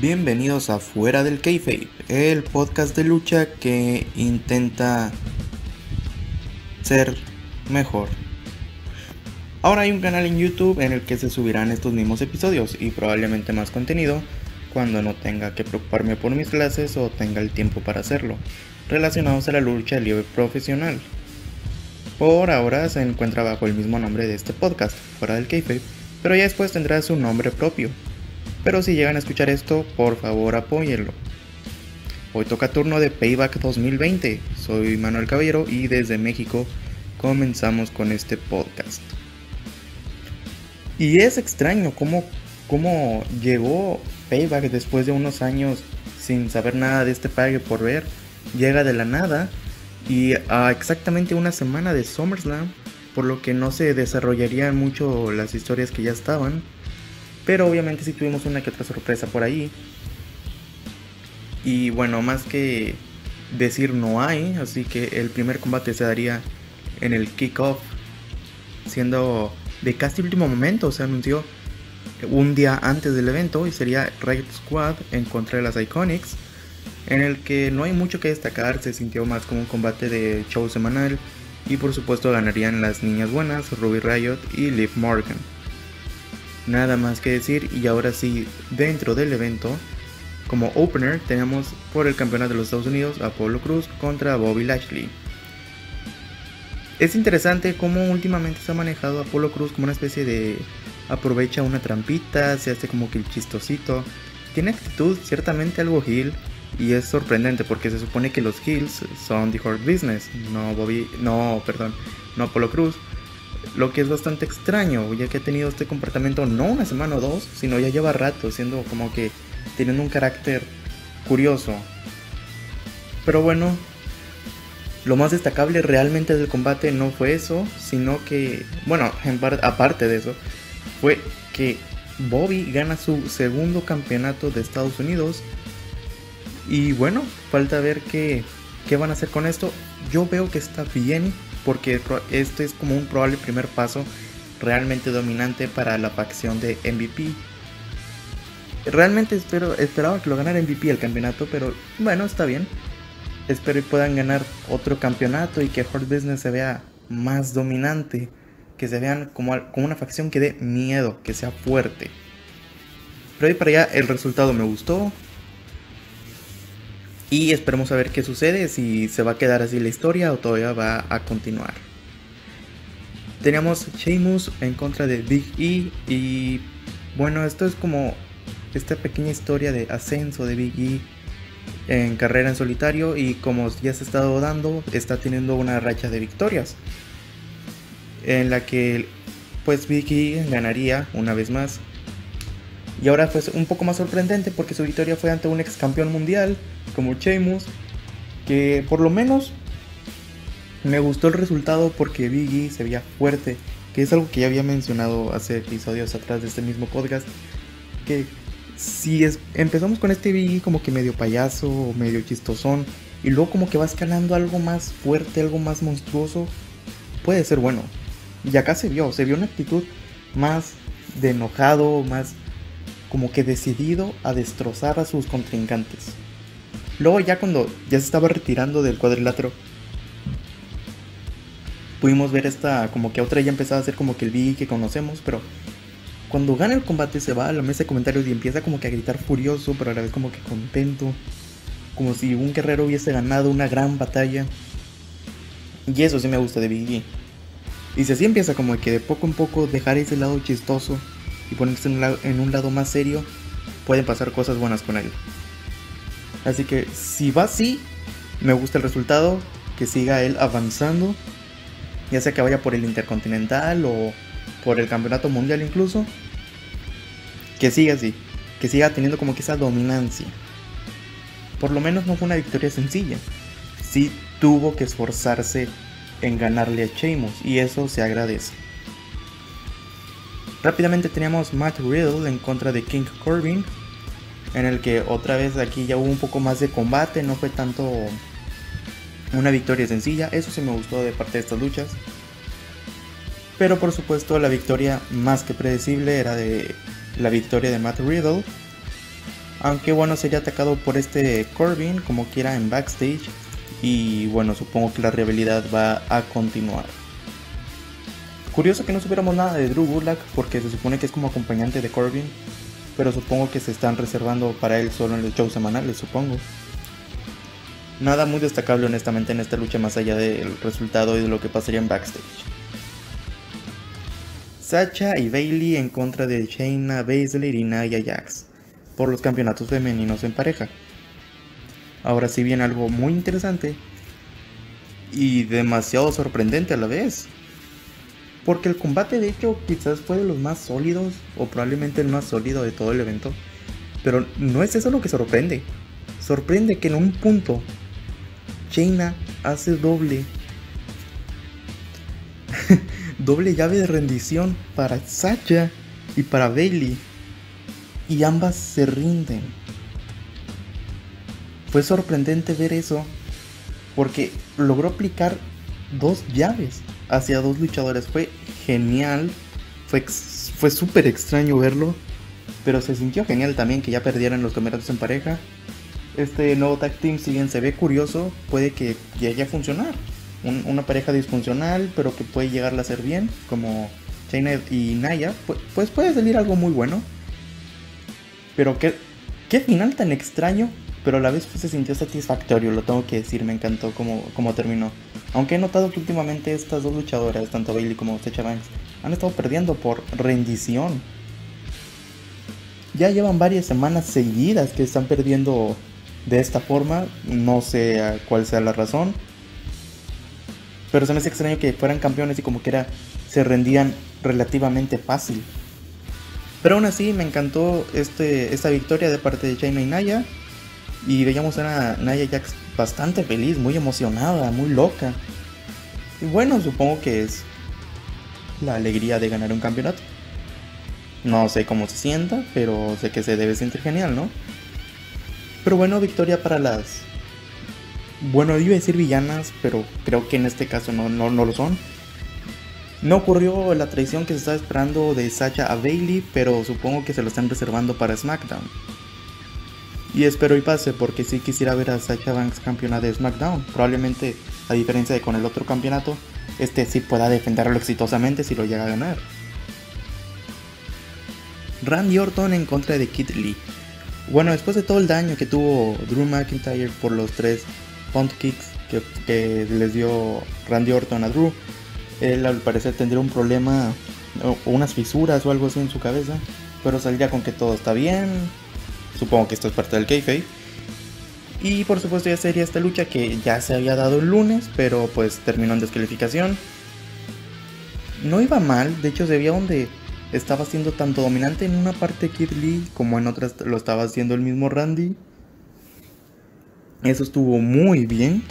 Bienvenidos a Fuera del Kayfabe, el podcast de lucha que intenta ser mejor. Ahora hay un canal en YouTube en el que se subirán estos mismos episodios y probablemente más contenido cuando no tenga que preocuparme por mis clases o tenga el tiempo para hacerlo, relacionados a la lucha libre profesional. Por ahora se encuentra bajo el mismo nombre de este podcast, Fuera del Kayfabe, pero ya después tendrá su nombre propio pero si llegan a escuchar esto, por favor apóyenlo. Hoy toca turno de Payback 2020. Soy Manuel Caballero y desde México comenzamos con este podcast. Y es extraño cómo, cómo llegó Payback después de unos años sin saber nada de este pague por ver. Llega de la nada y a exactamente una semana de SummerSlam, por lo que no se desarrollarían mucho las historias que ya estaban pero obviamente sí tuvimos una que otra sorpresa por ahí. Y bueno, más que decir no hay, así que el primer combate se daría en el kickoff, siendo de casi último momento, se anunció un día antes del evento y sería Riot Squad en contra de las Iconics, en el que no hay mucho que destacar, se sintió más como un combate de show semanal y por supuesto ganarían las niñas buenas, Ruby Riot y Liv Morgan. Nada más que decir y ahora sí, dentro del evento, como opener tenemos por el campeonato de los Estados Unidos Apollo Cruz contra Bobby Lashley. Es interesante cómo últimamente se ha manejado Apollo Cruz como una especie de aprovecha una trampita, se hace como que el chistosito. Tiene actitud ciertamente algo heel y es sorprendente porque se supone que los heels son The Hard Business, no Bobby, no, perdón, no Apollo Cruz. Lo que es bastante extraño, ya que ha tenido este comportamiento no una semana o dos, sino ya lleva rato, siendo como que teniendo un carácter curioso. Pero bueno, lo más destacable realmente del combate no fue eso, sino que, bueno, aparte de eso, fue que Bobby gana su segundo campeonato de Estados Unidos. Y bueno, falta ver qué, qué van a hacer con esto. Yo veo que está bien porque este es como un probable primer paso realmente dominante para la facción de MVP. Realmente espero, esperaba que lo ganara MVP el campeonato, pero bueno, está bien. Espero que puedan ganar otro campeonato y que Hard Business se vea más dominante, que se vean como, como una facción que dé miedo, que sea fuerte. Pero ahí para allá el resultado me gustó, y esperemos a ver qué sucede, si se va a quedar así la historia o todavía va a continuar. Teníamos Sheamus en contra de Big E y bueno, esto es como esta pequeña historia de ascenso de Big E en carrera en solitario y como ya se ha estado dando, está teniendo una racha de victorias en la que pues Big E ganaría una vez más. Y ahora fue un poco más sorprendente porque su victoria fue ante un ex campeón mundial como Sheamus, que por lo menos me gustó el resultado porque Biggie se veía fuerte, que es algo que ya había mencionado hace episodios atrás de este mismo podcast, que si es, empezamos con este Biggie como que medio payaso, medio chistosón, y luego como que va escalando algo más fuerte, algo más monstruoso, puede ser bueno. Y acá se vio, se vio una actitud más de enojado, más como que decidido a destrozar a sus contrincantes. Luego ya cuando ya se estaba retirando del cuadrilátero, pudimos ver esta, como que otra ya empezaba a ser como que el B que conocemos, pero cuando gana el combate se va a la mesa de comentarios y empieza como que a gritar furioso, pero a la vez como que contento, como si un guerrero hubiese ganado una gran batalla. Y eso sí me gusta de Biggie. Y si así empieza como que de poco en poco dejar ese lado chistoso y ponerse en un lado más serio, pueden pasar cosas buenas con él. Así que si va así, me gusta el resultado, que siga él avanzando, ya sea que vaya por el Intercontinental o por el Campeonato Mundial incluso, que siga así, que siga teniendo como que esa dominancia. Por lo menos no fue una victoria sencilla, sí tuvo que esforzarse en ganarle a Sheamus y eso se agradece. Rápidamente teníamos Matt Riddle en contra de King Corbin, en el que otra vez aquí ya hubo un poco más de combate, no fue tanto una victoria sencilla, eso sí me gustó de parte de estas luchas. Pero por supuesto la victoria más que predecible era de la victoria de Matt Riddle. Aunque bueno, sería atacado por este Corbin como quiera en backstage. Y bueno, supongo que la rivalidad va a continuar. Curioso que no supiéramos nada de Drew Gulak porque se supone que es como acompañante de Corbin. Pero supongo que se están reservando para él solo en los shows semanales, supongo. Nada muy destacable honestamente en esta lucha más allá del resultado y de lo que pasaría en backstage. Sacha y Bailey en contra de Shayna Baszler y Nia Jax por los campeonatos femeninos en pareja. Ahora sí viene algo muy interesante y demasiado sorprendente a la vez. Porque el combate de hecho quizás fue de los más sólidos o probablemente el más sólido de todo el evento. Pero no es eso lo que sorprende. Sorprende que en un punto Shayna hace doble doble llave de rendición para Sacha y para Bailey. Y ambas se rinden. Fue sorprendente ver eso porque logró aplicar dos llaves hacia dos luchadores. Fue genial. Fue, fue súper extraño verlo. Pero se sintió genial también que ya perdieran los campeonatos en pareja. Este nuevo tag team, si bien se ve curioso, puede que llegue a funcionar. una pareja disfuncional, pero que puede llegar a ser bien, como Chaina y Naya, pues, pues, puede salir algo muy bueno. Pero qué, qué final tan extraño pero a la vez pues, se sintió satisfactorio, lo tengo que decir, me encantó como, como terminó. Aunque he notado que últimamente estas dos luchadoras, tanto Bailey como Sacha Banks, han estado perdiendo por rendición. Ya llevan varias semanas seguidas que están perdiendo de esta forma, no sé cuál sea la razón. Pero se me hace extraño que fueran campeones y como que era, se rendían relativamente fácil. Pero aún así me encantó este, esta victoria de parte de China y Naya. Y veíamos a Naya Jax bastante feliz, muy emocionada, muy loca. Y bueno, supongo que es la alegría de ganar un campeonato. No sé cómo se sienta, pero sé que se debe sentir genial, ¿no? Pero bueno, victoria para las... Bueno, iba a decir villanas, pero creo que en este caso no, no, no lo son. No ocurrió la traición que se estaba esperando de Sacha a Bailey, pero supongo que se lo están reservando para SmackDown. Y espero y pase porque sí quisiera ver a Sasha Banks campeona de SmackDown. Probablemente, a diferencia de con el otro campeonato, este sí pueda defenderlo exitosamente si lo llega a ganar. Randy Orton en contra de Kid Lee. Bueno, después de todo el daño que tuvo Drew McIntyre por los tres punt kicks que, les dio Randy Orton a Drew, él al parecer tendría un problema o unas fisuras o algo así en su cabeza, pero saldría con que todo está bien, Supongo que esto es parte del kayfabe. Y por supuesto ya sería esta lucha que ya se había dado el lunes, pero pues terminó en descalificación. No iba mal, de hecho se veía donde estaba siendo tanto dominante en una parte Kid como en otras lo estaba haciendo el mismo Randy. Eso estuvo muy bien,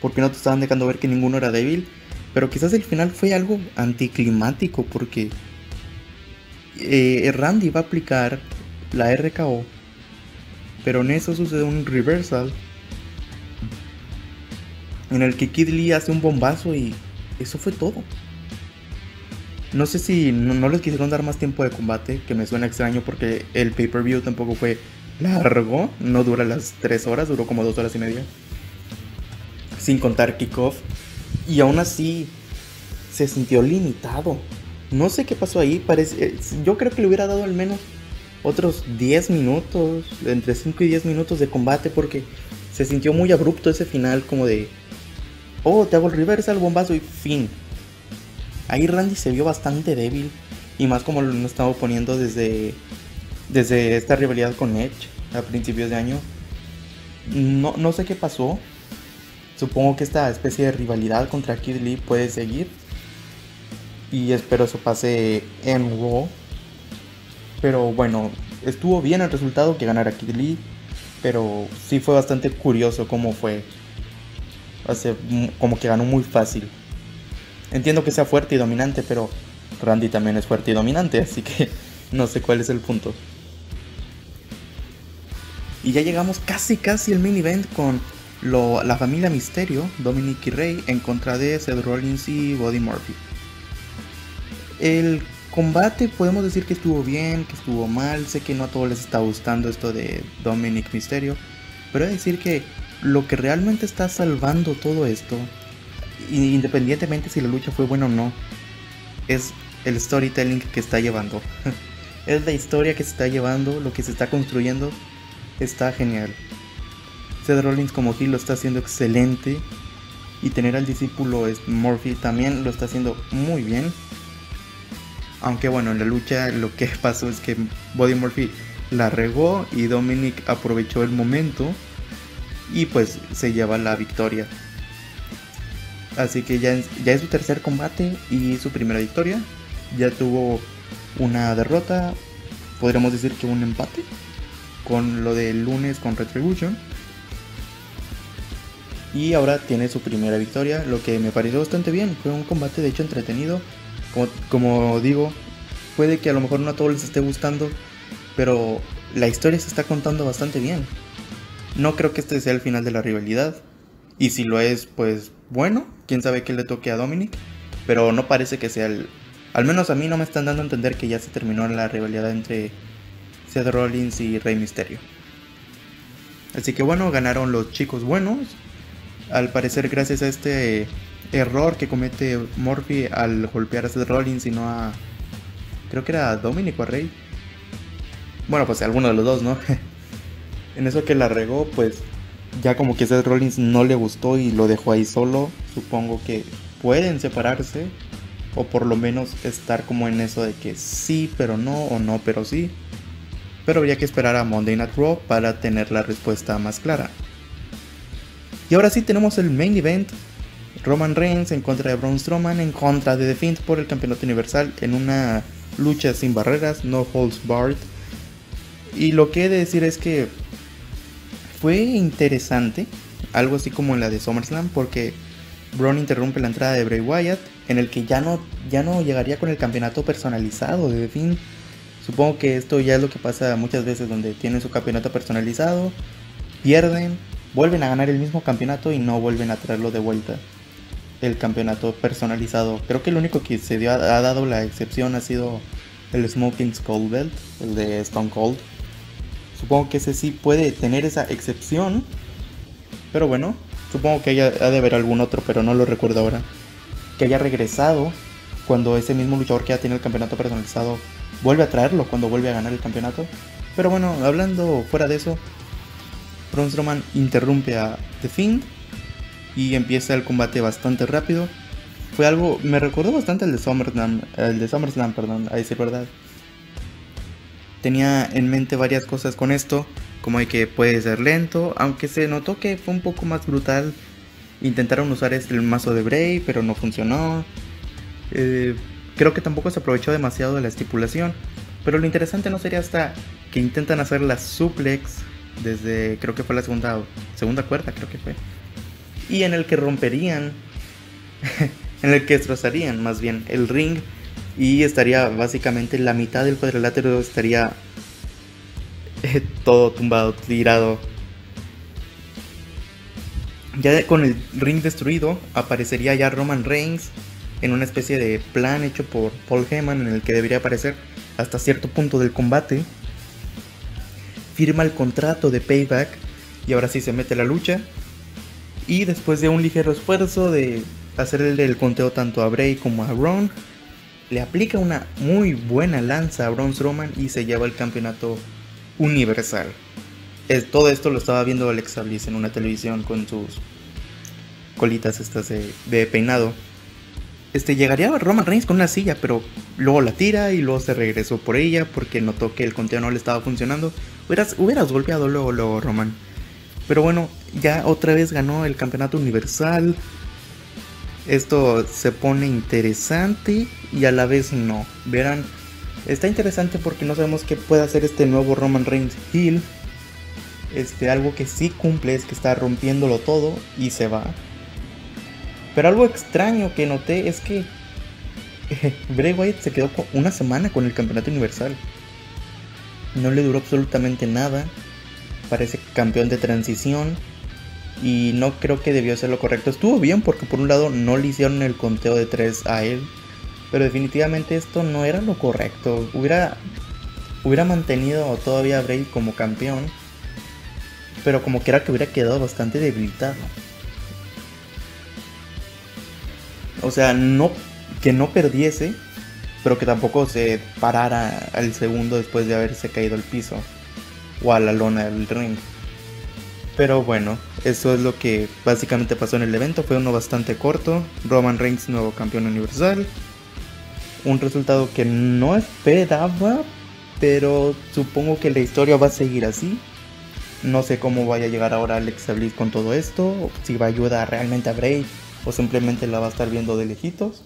porque no te estaban dejando ver que ninguno era débil. Pero quizás el final fue algo anticlimático porque eh, Randy va a aplicar la RKO pero en eso sucede un reversal. En el que Kid Lee hace un bombazo y eso fue todo. No sé si no, les quisieron dar más tiempo de combate, que me suena extraño porque el pay-per-view tampoco fue largo, no dura las 3 horas, duró como 2 horas y media. Sin contar kickoff. Y aún así se sintió limitado. No sé qué pasó ahí, parece, eh, yo creo que le hubiera dado al menos otros 10 minutos, entre 5 y 10 minutos de combate porque se sintió muy abrupto ese final como de, oh, te hago el reversal, bombazo y fin. Ahí Randy se vio bastante débil y más como lo estaba poniendo desde, desde esta rivalidad con Edge a principios de año. No, no sé qué pasó. Supongo que esta especie de rivalidad contra Kid Lee puede seguir. Y espero eso pase en Raw pero bueno, estuvo bien el resultado que ganara Kid Lee. Pero sí fue bastante curioso cómo fue. Como que ganó muy fácil. Entiendo que sea fuerte y dominante, pero Randy también es fuerte y dominante, así que no sé cuál es el punto. Y ya llegamos casi casi al main event con la familia Misterio, Dominic y Rey, en contra de Seth Rollins y Body Murphy. El combate podemos decir que estuvo bien, que estuvo mal. Sé que no a todos les está gustando esto de Dominic Mysterio. Pero decir que lo que realmente está salvando todo esto, independientemente si la lucha fue buena o no, es el storytelling que está llevando. es la historia que se está llevando, lo que se está construyendo, está genial. Seth Rollins como Gil lo está haciendo excelente. Y tener al discípulo Murphy también lo está haciendo muy bien. Aunque bueno, en la lucha lo que pasó es que Body Murphy la regó y Dominic aprovechó el momento y pues se lleva la victoria. Así que ya, ya es su tercer combate y su primera victoria. Ya tuvo una derrota, podríamos decir que un empate con lo del lunes con Retribution. Y ahora tiene su primera victoria, lo que me pareció bastante bien. Fue un combate de hecho entretenido. Como, digo, puede que a lo mejor no a todos les esté gustando, pero la historia se está contando bastante bien. No creo que este sea el final de la rivalidad. Y si lo es, pues bueno, quién sabe qué le toque a Dominic. Pero no parece que sea el... Al menos a mí no me están dando a entender que ya se terminó la rivalidad entre Seth Rollins y Rey Mysterio. Así que bueno, ganaron los chicos buenos. Al parecer gracias a este error que comete Murphy al golpear a Seth Rollins y no a... Creo que era Dominic o. Bueno, pues alguno de los dos, ¿no? en eso que la regó, pues ya como que Seth Rollins no le gustó y lo dejó ahí solo. Supongo que pueden separarse. O por lo menos estar como en eso de que sí, pero no, o no, pero sí. Pero habría que esperar a Monday Night Raw para tener la respuesta más clara. Y ahora sí tenemos el main event. Roman Reigns en contra de Braun Strowman en contra de The Fiend por el campeonato universal en una lucha sin barreras, no holds barred. Y lo que he de decir es que fue interesante, algo así como en la de SummerSlam, porque Braun interrumpe la entrada de Bray Wyatt, en el que ya no, ya no llegaría con el campeonato personalizado de fin. Supongo que esto ya es lo que pasa muchas veces donde tienen su campeonato personalizado, pierden, vuelven a ganar el mismo campeonato y no vuelven a traerlo de vuelta. El campeonato personalizado. Creo que el único que se dio, ha dado la excepción ha sido el Smoking Skull Belt, el de Stone Cold Supongo que ese sí puede tener esa excepción. Pero bueno, supongo que haya, ha de haber algún otro, pero no lo recuerdo ahora. Que haya regresado cuando ese mismo luchador que ya tiene el campeonato personalizado vuelve a traerlo cuando vuelve a ganar el campeonato. Pero bueno, hablando fuera de eso, Braun Strowman interrumpe a The Fiend y empieza el combate bastante rápido. Fue algo, me recordó bastante el de SummerSlam, el de SummerSlam, perdón, a decir verdad tenía en mente varias cosas con esto, como de que puede ser lento, aunque se notó que fue un poco más brutal. Intentaron usar el mazo de Bray, pero no funcionó. Eh, creo que tampoco se aprovechó demasiado de la estipulación. Pero lo interesante no sería hasta que intentan hacer la suplex desde, creo que fue la segunda, segunda cuerda, creo que fue. Y en el que romperían, en el que destrozarían más bien el ring y estaría básicamente la mitad del cuadrilátero estaría eh, todo tumbado, tirado. Ya con el ring destruido aparecería ya Roman Reigns en una especie de plan hecho por Paul Heyman en el que debería aparecer hasta cierto punto del combate. Firma el contrato de Payback y ahora sí se mete la lucha. Y después de un ligero esfuerzo de hacerle el conteo tanto a Bray como a Ron, le aplica una muy buena lanza a Braun Strowman y se lleva el campeonato universal. todo esto lo estaba viendo Alexa Bliss en una televisión con sus colitas estas de, peinado. Este, llegaría Roman Reigns con una silla, pero luego la tira y luego se regresó por ella porque notó que el conteo no le estaba funcionando. Hubieras, hubieras golpeado luego, luego Roman. Pero bueno, ya otra vez ganó el campeonato universal. Esto se pone interesante y a la vez no. Verán, está interesante porque no sabemos qué puede hacer este nuevo Roman Reigns Hill. Este, algo que sí cumple es que está rompiéndolo todo y se va. Pero algo extraño que noté es que Bray Wyatt se quedó una semana con el campeonato universal. No le duró absolutamente nada. Parece campeón de transición y no creo que debió ser lo correcto. Estuvo bien porque por un lado no le hicieron el conteo de 3 a él. Pero definitivamente esto no era lo correcto. Hubiera, hubiera mantenido todavía a Bray como campeón. Pero como que era que hubiera quedado bastante debilitado. O sea, no que no perdiese, pero que tampoco se parara al segundo después de haberse caído al piso o a la lona del ring. Pero bueno, eso es lo que básicamente pasó en el evento. Fue uno bastante corto. Roman Reigns, nuevo campeón universal. Un resultado que no esperaba, pero supongo que la historia va a seguir así. No sé cómo vaya a llegar ahora Alex Bliss con todo esto. Si va a ayudar realmente a Bray o simplemente la va a estar viendo de lejitos.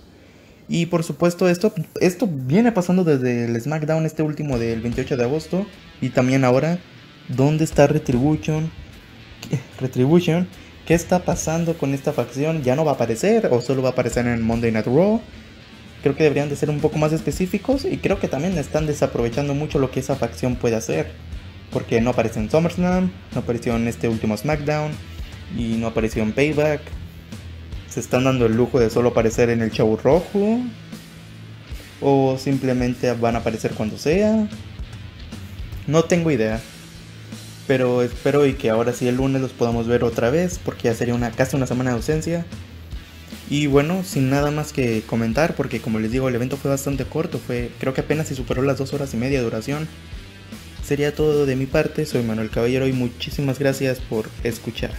Y por supuesto esto, esto viene pasando desde el SmackDown este último del 28 de agosto. Y también ahora, ¿dónde está Retribution? Retribution, ¿qué está pasando con esta facción? ¿Ya no va a aparecer o solo va a aparecer en Monday Night Raw? Creo que deberían de ser un poco más específicos y creo que también están desaprovechando mucho lo que esa facción puede hacer. Porque no apareció en SummerSlam, no apareció en este último SmackDown y no apareció en Payback se están dando el lujo de solo aparecer en el show rojo. O simplemente van a aparecer cuando sea. No tengo idea. Pero espero y que ahora sí el lunes los podamos ver otra vez. Porque ya sería una, casi una semana de ausencia. Y bueno, sin nada más que comentar. Porque como les digo, el evento fue bastante corto. Fue, creo que apenas se superó las dos horas y media de duración. Sería todo de mi parte. Soy Manuel Caballero y muchísimas gracias por escuchar.